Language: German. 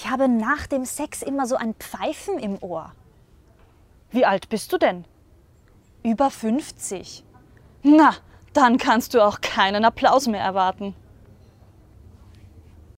Ich habe nach dem Sex immer so ein Pfeifen im Ohr. Wie alt bist du denn? Über 50. Na, dann kannst du auch keinen Applaus mehr erwarten.